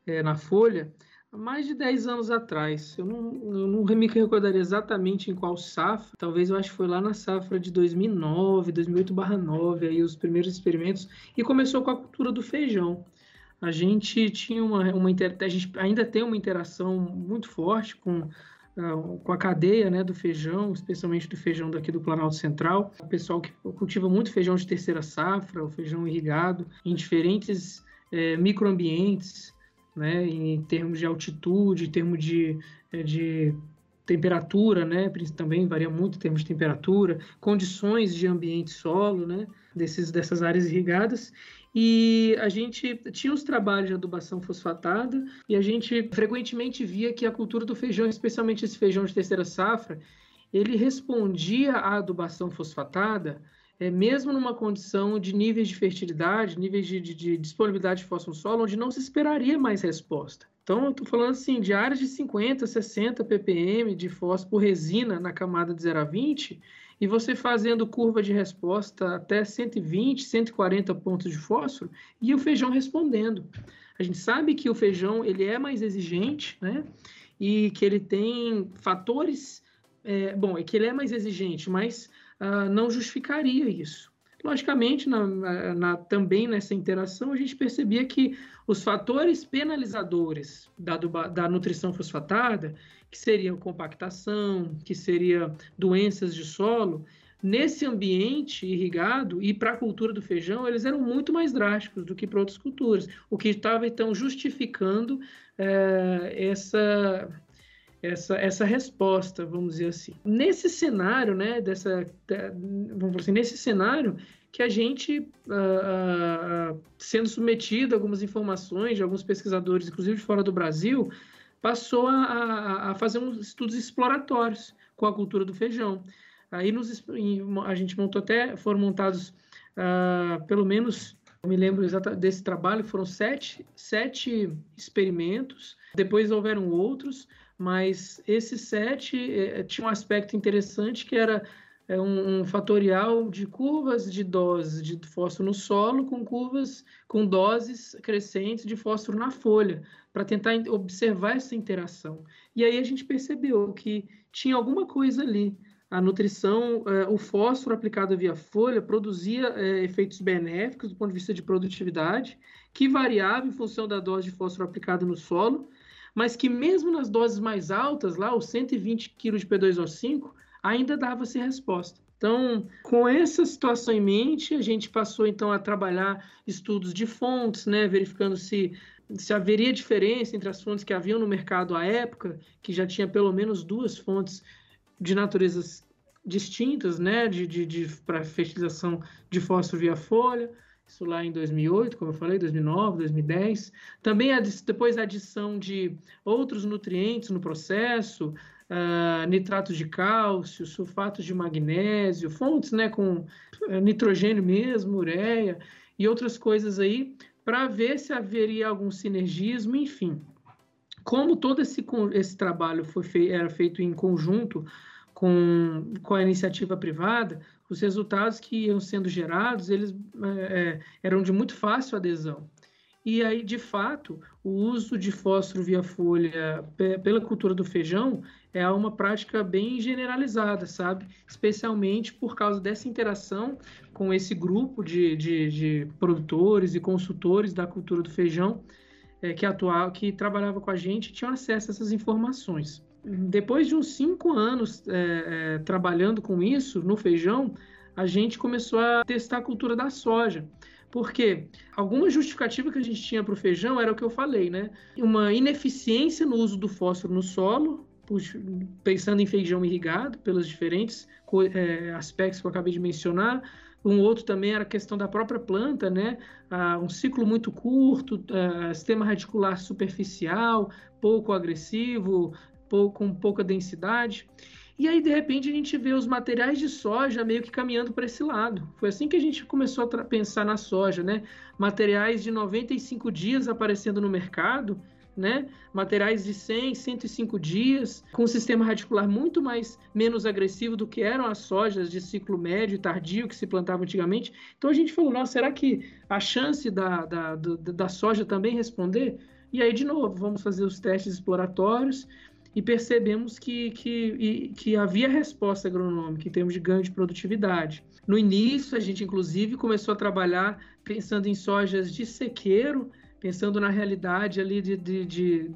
é, na folha mais de 10 anos atrás. Eu não, eu não me recordaria exatamente em qual safra. Talvez eu acho que foi lá na safra de 2009, 2008/9, aí os primeiros experimentos e começou com a cultura do feijão. A gente tinha uma, uma a gente ainda tem uma interação muito forte com uh, com a cadeia né, do feijão, especialmente do feijão daqui do Planalto Central. O pessoal que cultiva muito feijão de terceira safra, o feijão irrigado, em diferentes é, microambientes, né, em termos de altitude, em termos de, eh, de temperatura, né, também varia muito em termos de temperatura, condições de ambiente solo, né, desses, dessas áreas irrigadas, e a gente tinha os trabalhos de adubação fosfatada e a gente frequentemente via que a cultura do feijão, especialmente esse feijão de terceira safra, ele respondia à adubação fosfatada é, mesmo numa condição de níveis de fertilidade, níveis de, de, de disponibilidade de fósforo no solo, onde não se esperaria mais resposta. Então, eu estou falando assim, de áreas de 50, 60 ppm de fósforo por resina na camada de 0 a 20, e você fazendo curva de resposta até 120, 140 pontos de fósforo, e o feijão respondendo. A gente sabe que o feijão ele é mais exigente, né? E que ele tem fatores, é, bom, é que ele é mais exigente, mas uh, não justificaria isso. Logicamente, na, na, também nessa interação, a gente percebia que os fatores penalizadores da, da nutrição fosfatada, que seriam compactação, que seria doenças de solo, nesse ambiente irrigado e para a cultura do feijão, eles eram muito mais drásticos do que para outras culturas, o que estava então justificando é, essa essa, essa resposta, vamos dizer assim. Nesse cenário, né, dessa, vamos dizer assim, nesse cenário que a gente, uh, uh, sendo submetido a algumas informações de alguns pesquisadores, inclusive de fora do Brasil, passou a, a, fazer uns estudos exploratórios com a cultura do feijão. Aí nos, a gente montou até, foram montados uh, pelo menos, eu me lembro exatamente desse trabalho, foram sete, sete experimentos, depois houveram outros, mas esses sete eh, tinham um aspecto interessante que era é um, um, fatorial de curvas de doses de fósforo no solo com curvas com doses crescentes de fósforo na folha, para tentar observar essa interação. E aí a gente percebeu que tinha alguma coisa ali. A nutrição, é, o fósforo aplicado via folha produzia é, efeitos benéficos do ponto de vista de produtividade, que variava em função da dose de fósforo aplicada no solo, mas que mesmo nas doses mais altas, lá os 120 kg de P2O5, ainda dava-se resposta. Então, com essa situação em mente, a gente passou então a trabalhar estudos de fontes, né, verificando se se haveria diferença entre as fontes que haviam no mercado à época, que já tinha pelo menos duas fontes de naturezas distintas, né, de, de, de para fertilização de fósforo via folha, isso lá em 2008, como eu falei, 2009, 2010. Também depois a adição de outros nutrientes no processo, uh, nitratos de cálcio, sulfatos de magnésio, fontes né, com uh, nitrogênio mesmo, ureia e outras coisas aí, para ver se haveria algum sinergismo, enfim. Como todo esse, esse trabalho foi fei era feito em conjunto com, com a iniciativa privada, os resultados que iam sendo gerados, eles é, eram de muito fácil adesão. E aí, de fato, o uso de fósforo via folha pela cultura do feijão é uma prática bem generalizada, sabe? Especialmente por causa dessa interação com esse grupo de, de, de produtores e consultores da cultura do feijão é, que atuava, que trabalhava com a gente, tinham acesso a essas informações depois de uns cinco anos é, é, trabalhando com isso no feijão, a gente começou a testar a cultura da soja. Porque alguma justificativa que a gente tinha para o feijão era o que eu falei, né? Uma ineficiência no uso do fósforo no solo, pensando em feijão irrigado, pelos diferentes é, aspectos que eu acabei de mencionar. Um outro também era a questão da própria planta, né? Ah, um ciclo muito curto, ah, sistema radicular superficial, pouco agressivo, com pouca densidade. E aí, de repente, a gente vê os materiais de soja meio que caminhando para esse lado. Foi assim que a gente começou a pensar na soja, né? Materiais de 95 dias aparecendo no mercado, né? Materiais de 100, 105 dias, com um sistema radicular muito mais menos agressivo do que eram as sojas de ciclo médio e tardio que se plantavam antigamente. Então a gente falou, nossa, será que a chance da, da, da, da soja também responder? E aí, de novo, vamos fazer os testes exploratórios e percebemos que, que, que havia resposta agronômica em termos de ganho de produtividade. No início, a gente inclusive começou a trabalhar pensando em sojas de sequeiro, pensando na realidade ali de, de, de,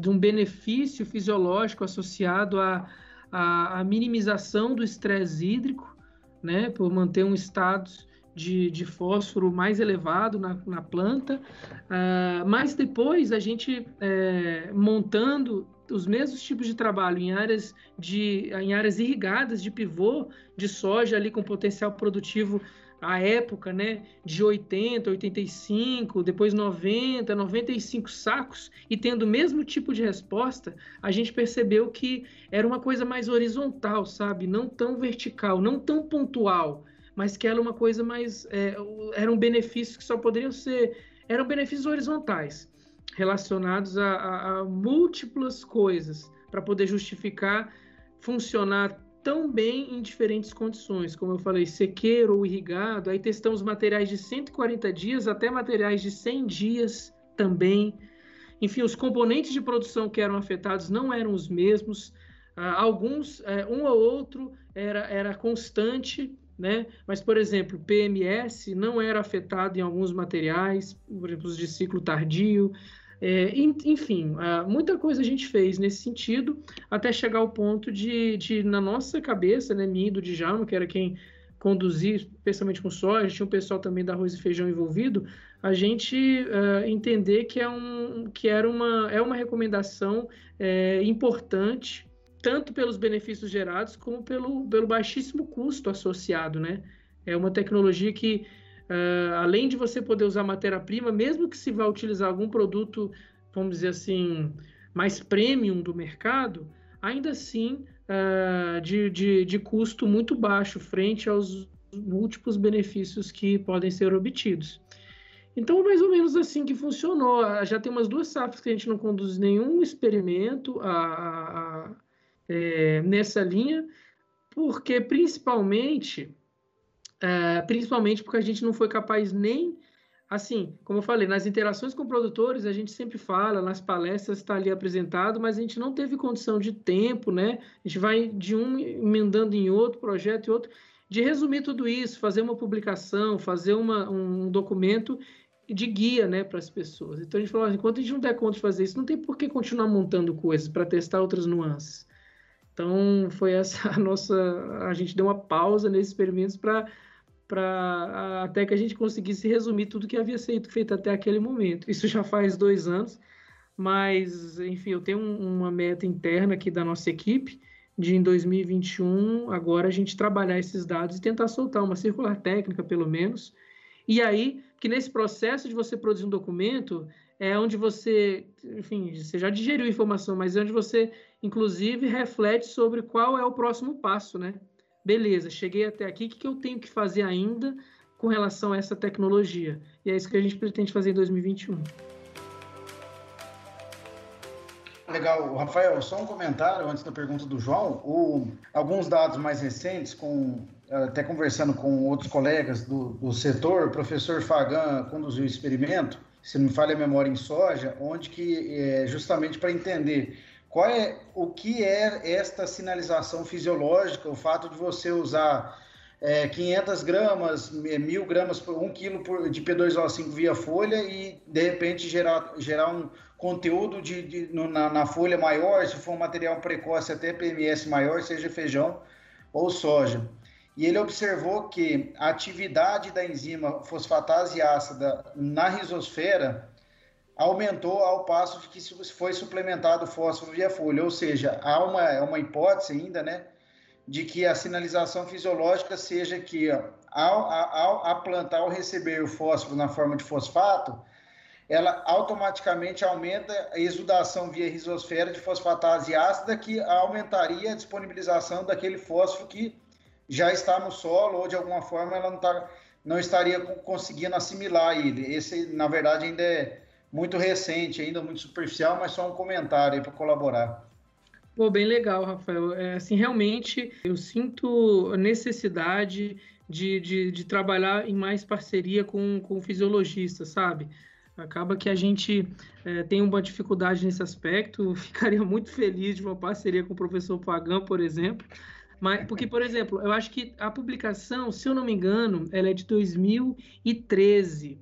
de, um benefício fisiológico associado à, à, à minimização do estresse hídrico, né, por manter um status de, de, fósforo mais elevado na, na planta, uh, mas depois a gente é, montando os mesmos tipos de trabalho em áreas, de, em áreas irrigadas de pivô de soja ali com potencial produtivo à época, né, de 80, 85, depois 90, 95 sacos e tendo o mesmo tipo de resposta, a gente percebeu que era uma coisa mais horizontal, sabe? Não tão vertical, não tão pontual, mas que era uma coisa mais. É, eram benefícios que só poderiam ser. eram benefícios horizontais, relacionados a, a, a múltiplas coisas, para poder justificar funcionar tão bem em diferentes condições, como eu falei, sequeiro ou irrigado. Aí testamos materiais de 140 dias até materiais de 100 dias também. Enfim, os componentes de produção que eram afetados não eram os mesmos. Uh, alguns, uh, um ou outro era, era constante, né? Mas, por exemplo, PMS não era afetado em alguns materiais, por exemplo, os de ciclo tardio. É, enfim, uh, muita coisa a gente fez nesse sentido, até chegar ao ponto de, de na nossa cabeça, né, mim do Djalma, que era quem conduzia, especialmente com soja, tinha um pessoal também da arroz e feijão envolvido, a gente uh, entender que, é um, que era uma, é uma recomendação é, importante tanto pelos benefícios gerados como pelo, pelo baixíssimo custo associado, né? É uma tecnologia que, uh, além de você poder usar matéria-prima, mesmo que se vá utilizar algum produto, vamos dizer assim, mais premium do mercado, ainda assim uh, de, de, de custo muito baixo frente aos múltiplos benefícios que podem ser obtidos. Então, mais ou menos assim que funcionou. Já tem umas duas safras que a gente não conduz nenhum experimento a, a, é, nessa linha, porque principalmente, é, principalmente porque a gente não foi capaz nem, assim, como eu falei, nas interações com produtores a gente sempre fala, nas palestras está ali apresentado, mas a gente não teve condição de tempo, né? A gente vai de um emendando em outro projeto e outro, de resumir tudo isso, fazer uma publicação, fazer uma, um documento de guia né, para as pessoas. Então a gente falou, enquanto a gente não der conta de fazer isso, não tem por que continuar montando coisas para testar outras nuances. Então, foi essa a nossa. A gente deu uma pausa nesses experimentos para para até que a gente conseguisse resumir tudo que havia sido feito até aquele momento. Isso já faz dois anos, mas enfim, eu tenho uma meta interna aqui da nossa equipe de em 2021 agora a gente trabalhar esses dados e tentar soltar uma circular técnica pelo menos. E aí, que nesse processo de você produzir um documento é onde você, enfim, você já digeriu informação, mas é onde você inclusive reflete sobre qual é o próximo passo, né? Beleza, cheguei até aqui, o que eu tenho que fazer ainda com relação a essa tecnologia? E é isso que a gente pretende fazer em 2021. Legal, Rafael, só um comentário antes da pergunta do João. O, alguns dados mais recentes, com, até conversando com outros colegas do, do setor, o professor Fagan conduziu o experimento, se não me falha a memória em soja, onde que é justamente para entender qual é o que é esta sinalização fisiológica, o fato de você usar é, 500 gramas, 1000 gramas por 1 quilo de P2O5 via folha e de repente gerar, gerar um conteúdo de, de no, na, na, folha maior, se for um material precoce até PMS maior, seja feijão ou soja. E ele observou que a atividade da enzima fosfatase ácida na rizosfera aumentou ao passo de que foi suplementado fósforo via folha, ou seja, há uma, é uma hipótese ainda, né, de que a sinalização fisiológica seja que ao, ao, a planta, ao receber o fósforo na forma de fosfato, ela automaticamente aumenta a exudação via rizosfera de fosfatase ácida, que aumentaria a disponibilização daquele fósforo que já está no solo, ou de alguma forma ela não, tá, não estaria conseguindo assimilar ele. Esse, na verdade, ainda é muito recente, ainda muito superficial, mas só um comentário para colaborar. Pô, bem legal, Rafael. É, assim, realmente eu sinto necessidade de, de, de trabalhar em mais parceria com, com fisiologistas, sabe? Acaba que a gente é, tem uma dificuldade nesse aspecto. ficaria muito feliz de uma parceria com o professor Pagan, por exemplo. Mas, porque, por exemplo, eu acho que a publicação, se eu não me engano, ela é de 2013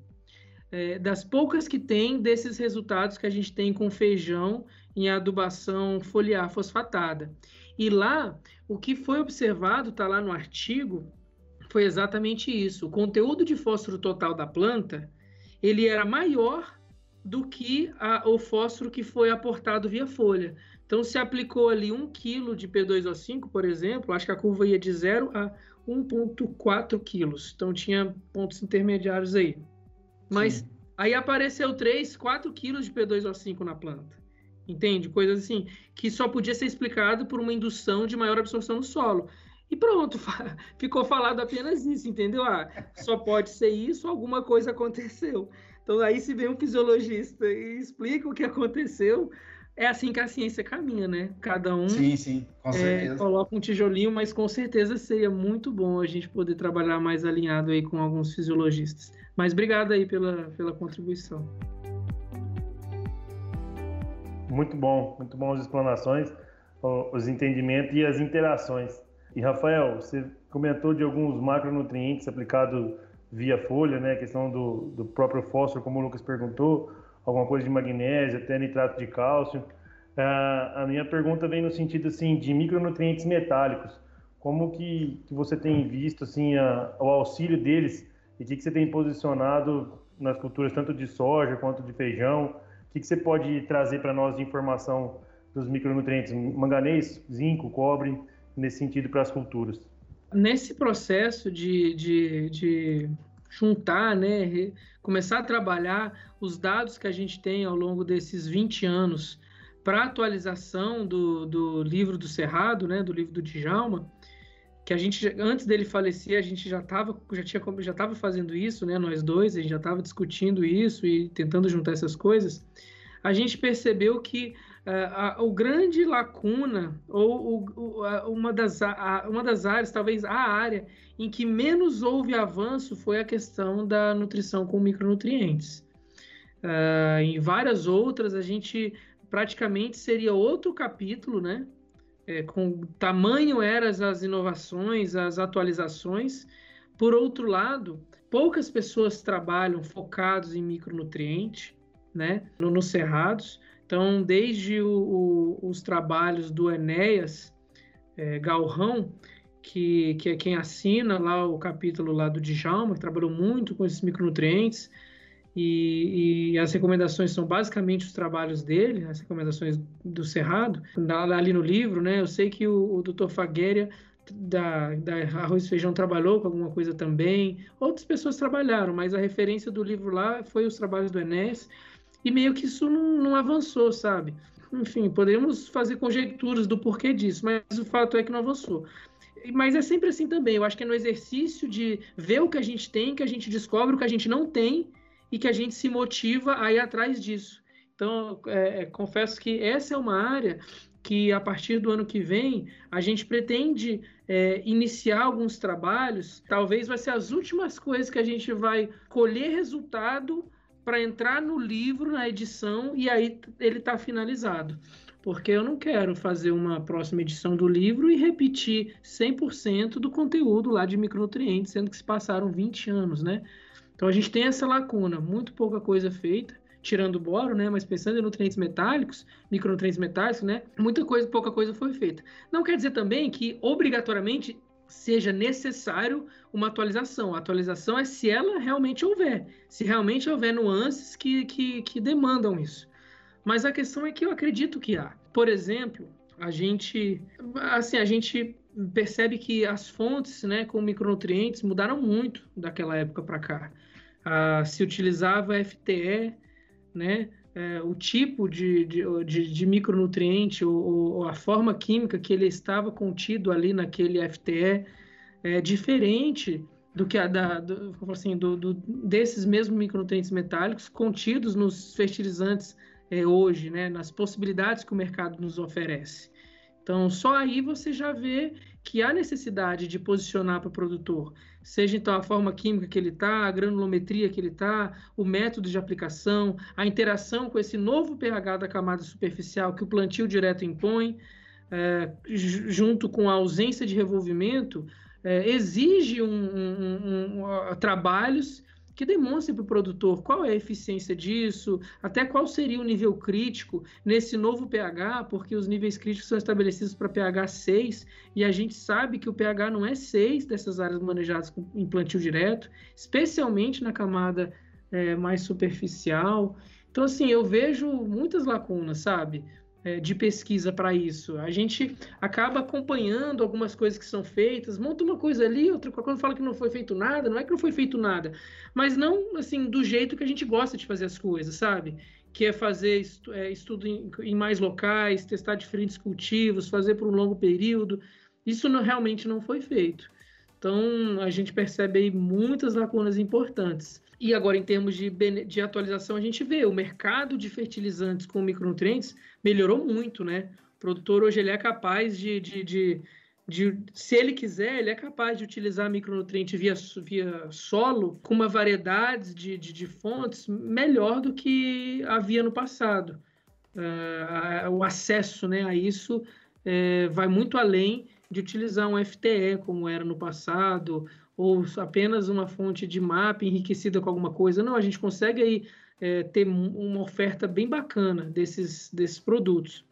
é, das poucas que tem desses resultados que a gente tem com feijão em adubação foliar fosfatada. E lá, o que foi observado, está lá no artigo, foi exatamente isso. O conteúdo de fósforo total da planta, ele era maior do que a, o fósforo que foi aportado via folha. Então, se aplicou ali 1 kg de P2O5, por exemplo, acho que a curva ia de 0 a 1,4 quilos. Então, tinha pontos intermediários aí. Mas Sim. aí apareceu 3, 4 quilos de P2O5 na planta. Entende? Coisas assim, que só podia ser explicado por uma indução de maior absorção no solo. E pronto, ficou falado apenas isso, entendeu? Ah, só pode ser isso, alguma coisa aconteceu. Então aí se vem um fisiologista e explica o que aconteceu, é assim que a ciência caminha, né? Cada um sim, sim, com é, coloca um tijolinho, mas com certeza seria muito bom a gente poder trabalhar mais alinhado aí com alguns fisiologistas. Mas obrigado aí pela, pela contribuição. Muito bom, muito bom as explanações, os entendimentos e as interações. E Rafael, você comentou de alguns macronutrientes aplicados via folha, né? A questão do, do próprio fósforo, como o Lucas perguntou, alguma coisa de magnésio, até nitrato de cálcio. a minha pergunta vem no sentido assim de micronutrientes metálicos. Como que, que você tem visto assim a, o auxílio deles e o que, que você tem posicionado nas culturas tanto de soja quanto de feijão? O que, que você pode trazer para nós de informação dos micronutrientes manganês, zinco, cobre, nesse sentido para as culturas? Nesse processo de, de, de juntar, né, começar a trabalhar os dados que a gente tem ao longo desses 20 anos para atualização do, do livro do Cerrado, né, do livro do Djalma, que a gente antes dele falecer a gente já estava já tinha já estava fazendo isso, né, nós dois, a gente já estava discutindo isso e tentando juntar essas coisas. A gente percebeu que uh, a, o grande lacuna ou o, o, a, uma das a, uma das áreas, talvez a área em que menos houve avanço foi a questão da nutrição com micronutrientes. Uh, em várias outras, a gente praticamente seria outro capítulo, né? É, com tamanho eram as inovações, as atualizações. Por outro lado, poucas pessoas trabalham focados em micronutriente, né? No, nos cerrados. Então, desde o, o, os trabalhos do Enéas é, Galrão, que, que é quem assina lá o capítulo lá do Djalma, que trabalhou muito com esses micronutrientes, e, e, as recomendações são basicamente os trabalhos dele, as recomendações do Cerrado, ali no livro, né? Eu sei que o, o Dr. Fagueria da, da Arroz e Feijão trabalhou com alguma coisa também, outras pessoas trabalharam, mas a referência do livro lá foi os trabalhos do Enéas, e meio que isso não, não avançou, sabe? Enfim, poderíamos fazer conjecturas do porquê disso, mas o fato é que não avançou. Mas é sempre assim também. Eu acho que é no exercício de ver o que a gente tem, que a gente descobre o que a gente não tem e que a gente se motiva a ir atrás disso. Então, é, é, confesso que essa é uma área que, a partir do ano que vem, a gente pretende é, iniciar alguns trabalhos. Talvez vai ser as últimas coisas que a gente vai colher resultado para entrar no livro, na edição, e aí ele está finalizado porque eu não quero fazer uma próxima edição do livro e repetir 100% do conteúdo lá de micronutrientes, sendo que se passaram 20 anos, né? Então a gente tem essa lacuna, muito pouca coisa feita, tirando o boro, né? Mas pensando em nutrientes metálicos, micronutrientes metálicos, né? Muita coisa, pouca coisa foi feita. Não quer dizer também que obrigatoriamente seja necessário uma atualização. A atualização é se ela realmente houver, se realmente houver nuances que, que, que demandam isso. Mas a questão é que eu acredito que há. Por exemplo, a gente, assim, a gente percebe que as fontes, né, com micronutrientes mudaram muito daquela época para cá. Ah, se utilizava FTE, né, é, o tipo de, de, de, de micronutriente ou, ou, a forma química que ele estava contido ali naquele FTE é diferente do que a da, do, assim, do, do, desses mesmos micronutrientes metálicos contidos nos fertilizantes é, hoje, né, nas possibilidades que o mercado nos oferece. Então, só aí você já vê que há necessidade de posicionar para o produtor, seja então a forma química que ele está, a granulometria que ele está, o método de aplicação, a interação com esse novo pH da camada superficial que o plantio direto impõe, é, junto com a ausência de revolvimento, é, exige um, um, um, trabalhos que demonstre para o produtor qual é a eficiência disso, até qual seria o nível crítico nesse novo pH, porque os níveis críticos são estabelecidos para pH 6 e a gente sabe que o pH não é 6 dessas áreas manejadas em plantio direto, especialmente na camada é, mais superficial. Então, assim, eu vejo muitas lacunas, sabe? É, de pesquisa para isso. A gente acaba acompanhando algumas coisas que são feitas, monta uma coisa ali, outra quando fala que não foi feito nada, não é que não foi feito nada, mas não assim do jeito que a gente gosta de fazer as coisas, sabe? Que é fazer é, estudo em, em, mais locais, testar diferentes cultivos, fazer por um longo período. Isso não, realmente não foi feito. Então, a gente percebe aí muitas lacunas importantes. E agora, em termos de, de atualização, a gente vê o mercado de fertilizantes com micronutrientes melhorou muito, né? O produtor hoje ele é capaz de, de, de, de, se ele quiser, ele é capaz de utilizar micronutriente via, via solo com uma variedade de, de, de fontes melhor do que havia no passado. Uh, o acesso né, a isso uh, vai muito além de utilizar um FTE como era no passado, ou apenas uma fonte de mapa enriquecida com alguma coisa. Não, a gente consegue aí é, ter uma oferta bem bacana desses, desses produtos.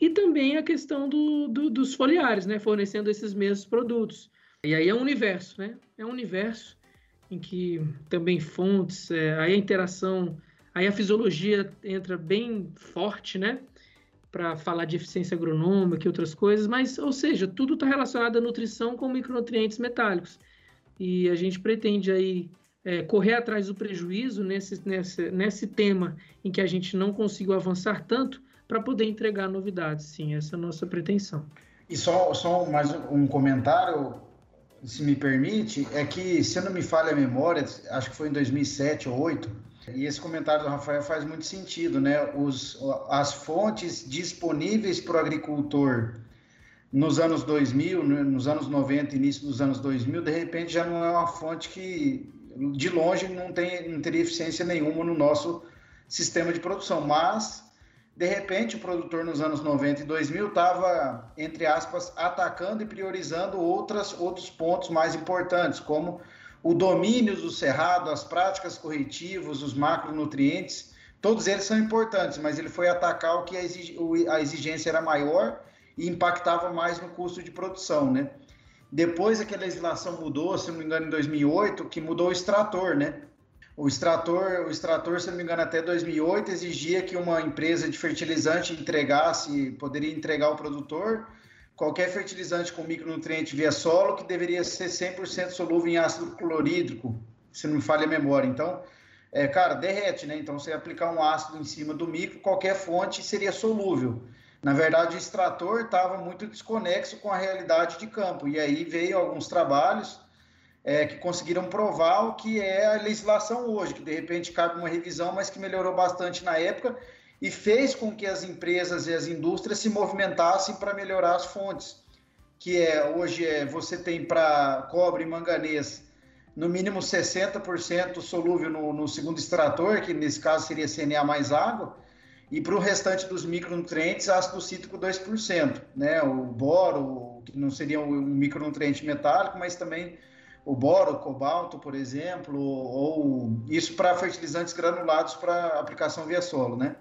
E também a questão do, do, dos foliares, né, fornecendo esses mesmos produtos. E aí é um universo, né? É um universo em que também fontes, é, aí a interação, aí a fisiologia entra bem forte, né? Para falar de eficiência agronômica e outras coisas, mas, ou seja, tudo está relacionado à nutrição com micronutrientes metálicos e a gente pretende aí é, correr atrás do prejuízo nesse, nesse, nesse tema em que a gente não conseguiu avançar tanto para poder entregar novidades. Sim, essa é a nossa pretensão. E só, só mais um comentário, se me permite, é que, se não me falha a memória, acho que foi em 2007 ou 2008, e esse comentário do Rafael faz muito sentido, né? Os, as fontes disponíveis para o agricultor nos anos 2000, nos anos 90, início dos anos 2000, de repente já não é uma fonte que de longe não, tem, não teria eficiência nenhuma no nosso sistema de produção, mas de repente o produtor nos anos 90 e 2000 estava, entre aspas, atacando e priorizando outras, outros pontos mais importantes, como o domínio do cerrado, as práticas corretivas, os macronutrientes, todos eles são importantes, mas ele foi atacar o que a exigência era maior e impactava mais no custo de produção, né? Depois é que a legislação mudou, se não me engano, em 2008, que mudou o extrator, né? O extrator, o extrator, se não me engano, até 2008 exigia que uma empresa de fertilizante entregasse, poderia entregar ao produtor qualquer fertilizante com micronutriente via solo que deveria ser 100% solúvel em ácido clorídrico, se não me falha a memória. Então, é, cara, derrete, né? Então, você aplicar um ácido em cima do micro, qualquer fonte seria solúvel. Na verdade, o extrator estava muito desconexo com a realidade de campo. E aí veio alguns trabalhos é, que conseguiram provar o que é a legislação hoje, que de repente cabe uma revisão, mas que melhorou bastante na época e fez com que as empresas e as indústrias se movimentassem para melhorar as fontes. Que é hoje é, você tem para cobre e manganês no mínimo 60% solúvel no, no segundo extrator, que nesse caso seria CNA mais água, e para o restante dos micronutrientes, ácido cítrico 2%, né? O boro, que não seria um micronutriente metálico, mas também o boro, o cobalto, por exemplo, ou isso para fertilizantes granulados para aplicação via solo, né?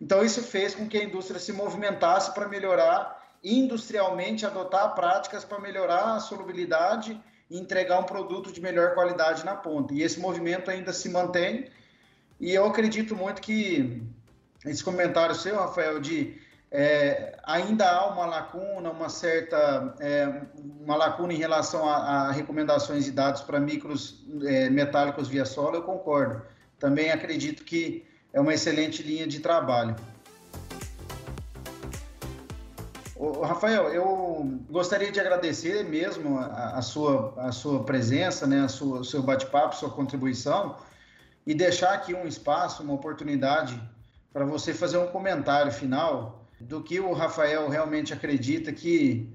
Então isso fez com que a indústria se movimentasse para melhorar industrialmente, adotar práticas para melhorar a solubilidade e entregar um produto de melhor qualidade na ponta. E esse movimento ainda se mantém. E eu acredito muito que esse comentário seu, Rafael, de é, ainda há uma lacuna, uma certa é, uma lacuna em relação a, a recomendações e dados para micros é, metálicos via solo, eu concordo. Também acredito que é uma excelente linha de trabalho. Ô, Rafael, eu gostaria de agradecer mesmo a, a sua, a sua presença, né, a sua, o seu bate-papo, sua contribuição e deixar aqui um espaço, uma oportunidade para você fazer um comentário final do que o Rafael realmente acredita que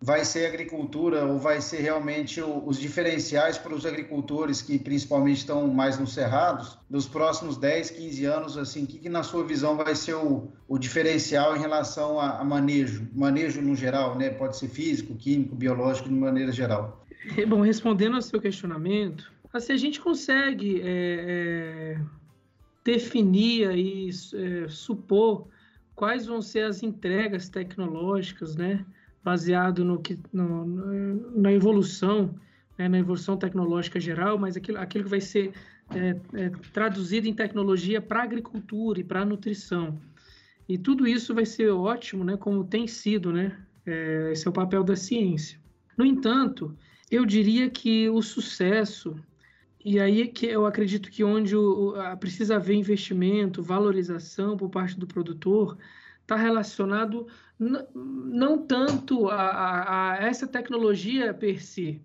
vai ser agricultura ou vai ser realmente o, os diferenciais para os agricultores que principalmente estão mais nos cerrados dos próximos 10, 15 anos, assim, o que, que na sua visão vai ser o, o diferencial em relação a, a, manejo, manejo no geral, né? Pode ser físico, químico, biológico, de maneira geral. Bom, respondendo ao seu questionamento, assim, a gente consegue é, é definir e é, supor quais vão ser as entregas tecnológicas, né, baseado no que no, na evolução, né, na evolução tecnológica geral, mas aquilo, aquilo que vai ser é, é, traduzido em tecnologia para agricultura e para nutrição. E tudo isso vai ser ótimo, né, como tem sido, né, é, esse é o papel da ciência. No entanto, eu diria que o sucesso e aí que eu acredito que onde o, a, precisa haver investimento, valorização por parte do produtor, está relacionado não tanto a, a, a, essa tecnologia per si,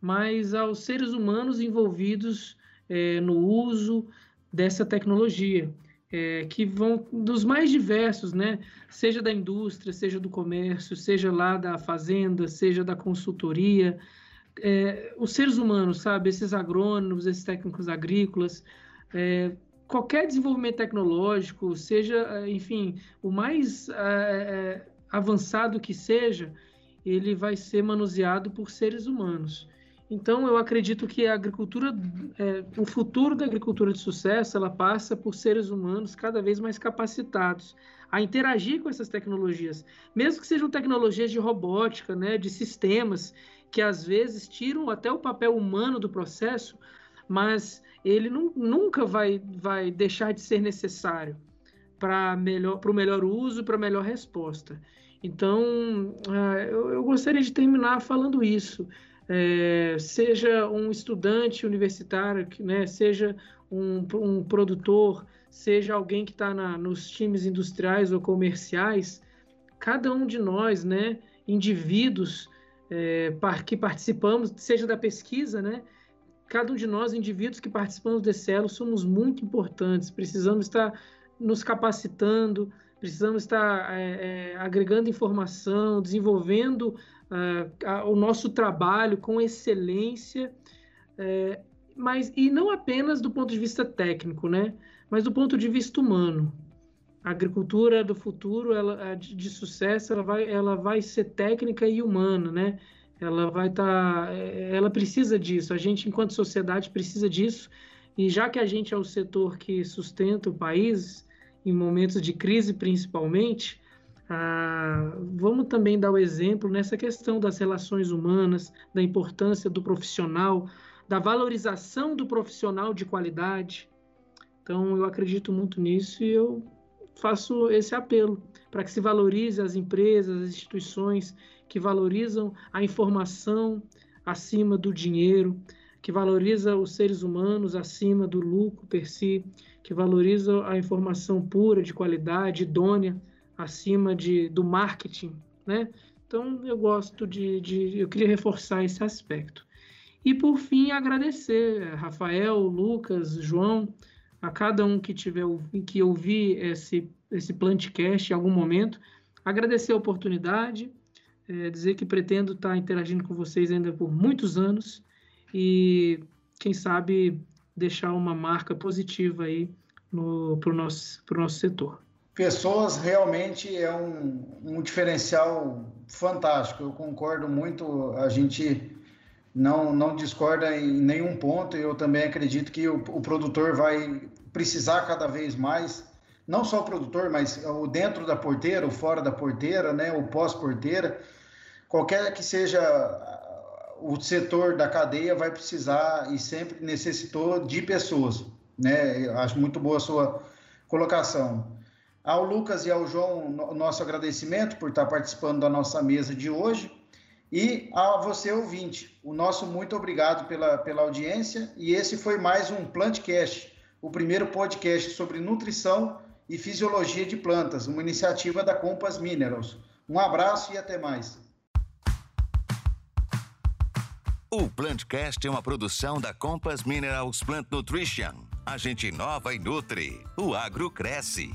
mas aos seres humanos envolvidos é, no uso dessa tecnologia, é, que vão dos mais diversos, né? Seja da indústria, seja do comércio, seja lá da fazenda, seja da consultoria, é, os seres humanos, sabe? Esses agrônomos, esses técnicos agrícolas, é, qualquer desenvolvimento tecnológico, seja, enfim, o mais é, é, avançado que seja, ele vai ser manuseado por seres humanos. Então, eu acredito que a agricultura, é, o futuro da agricultura de sucesso, ela passa por seres humanos cada vez mais capacitados a interagir com essas tecnologias, mesmo que sejam tecnologias de robótica, né, de sistemas que às vezes tiram até o papel humano do processo, mas ele nunca vai, vai deixar de ser necessário para melhor, o melhor uso, para melhor resposta. Então, uh, eu, eu, gostaria de terminar falando isso. É, seja um estudante universitário, né, seja um, um produtor, seja alguém que está nos times industriais ou comerciais, cada um de nós, né, indivíduos é, que participamos, seja da pesquisa, né, cada um de nós, indivíduos que participamos desse elo, somos muito importantes, precisamos estar nos capacitando, precisamos estar é, é, agregando informação, desenvolvendo uh, a, o nosso trabalho com excelência, é, mas e não apenas do ponto de vista técnico, né, mas do ponto de vista humano. A agricultura do futuro, ela, de, sucesso, ela vai, ela vai ser técnica e humana, né? ela vai estar, tá, é, ela precisa disso. A gente, enquanto sociedade, precisa disso. E já que a gente é o setor que sustenta o país em momentos de crise, principalmente, ah, vamos também dar o exemplo nessa questão das relações humanas, da importância do profissional, da valorização do profissional de qualidade. Então, eu acredito muito nisso e eu faço esse apelo para que se valorize as empresas, as instituições que valorizam a informação acima do dinheiro, que valoriza os seres humanos acima do lucro per si, que valoriza a informação pura, de qualidade, idônea, acima de, do marketing, né? Então, eu gosto de, de, eu queria reforçar esse aspecto. E, por fim, agradecer Rafael, Lucas, João, a cada um que tiver que ouvir esse, esse Plantcast em algum momento, agradecer a oportunidade, é, dizer que pretendo estar interagindo com vocês ainda por muitos anos e, quem sabe, deixar uma marca positiva aí para o nosso, pro nosso setor. Pessoas realmente é um, um diferencial fantástico. Eu concordo muito. A gente não, não discorda em nenhum ponto. Eu também acredito que o, o produtor vai precisar cada vez mais não só o produtor, mas o dentro da porteira, o fora da porteira, né, o pós-porteira, qualquer que seja o setor da cadeia vai precisar e sempre necessitou de pessoas, né? Acho muito boa a sua colocação. Ao Lucas e ao João, nosso agradecimento por estar participando da nossa mesa de hoje. E a você, ouvinte, o nosso muito obrigado pela, pela audiência. E esse foi mais um Plantcast, o primeiro podcast sobre nutrição e Fisiologia de Plantas, uma iniciativa da Compass Minerals. Um abraço e até mais. O Plantcast é uma produção da Compass Minerals Plant Nutrition. A gente inova e nutre. O agro cresce.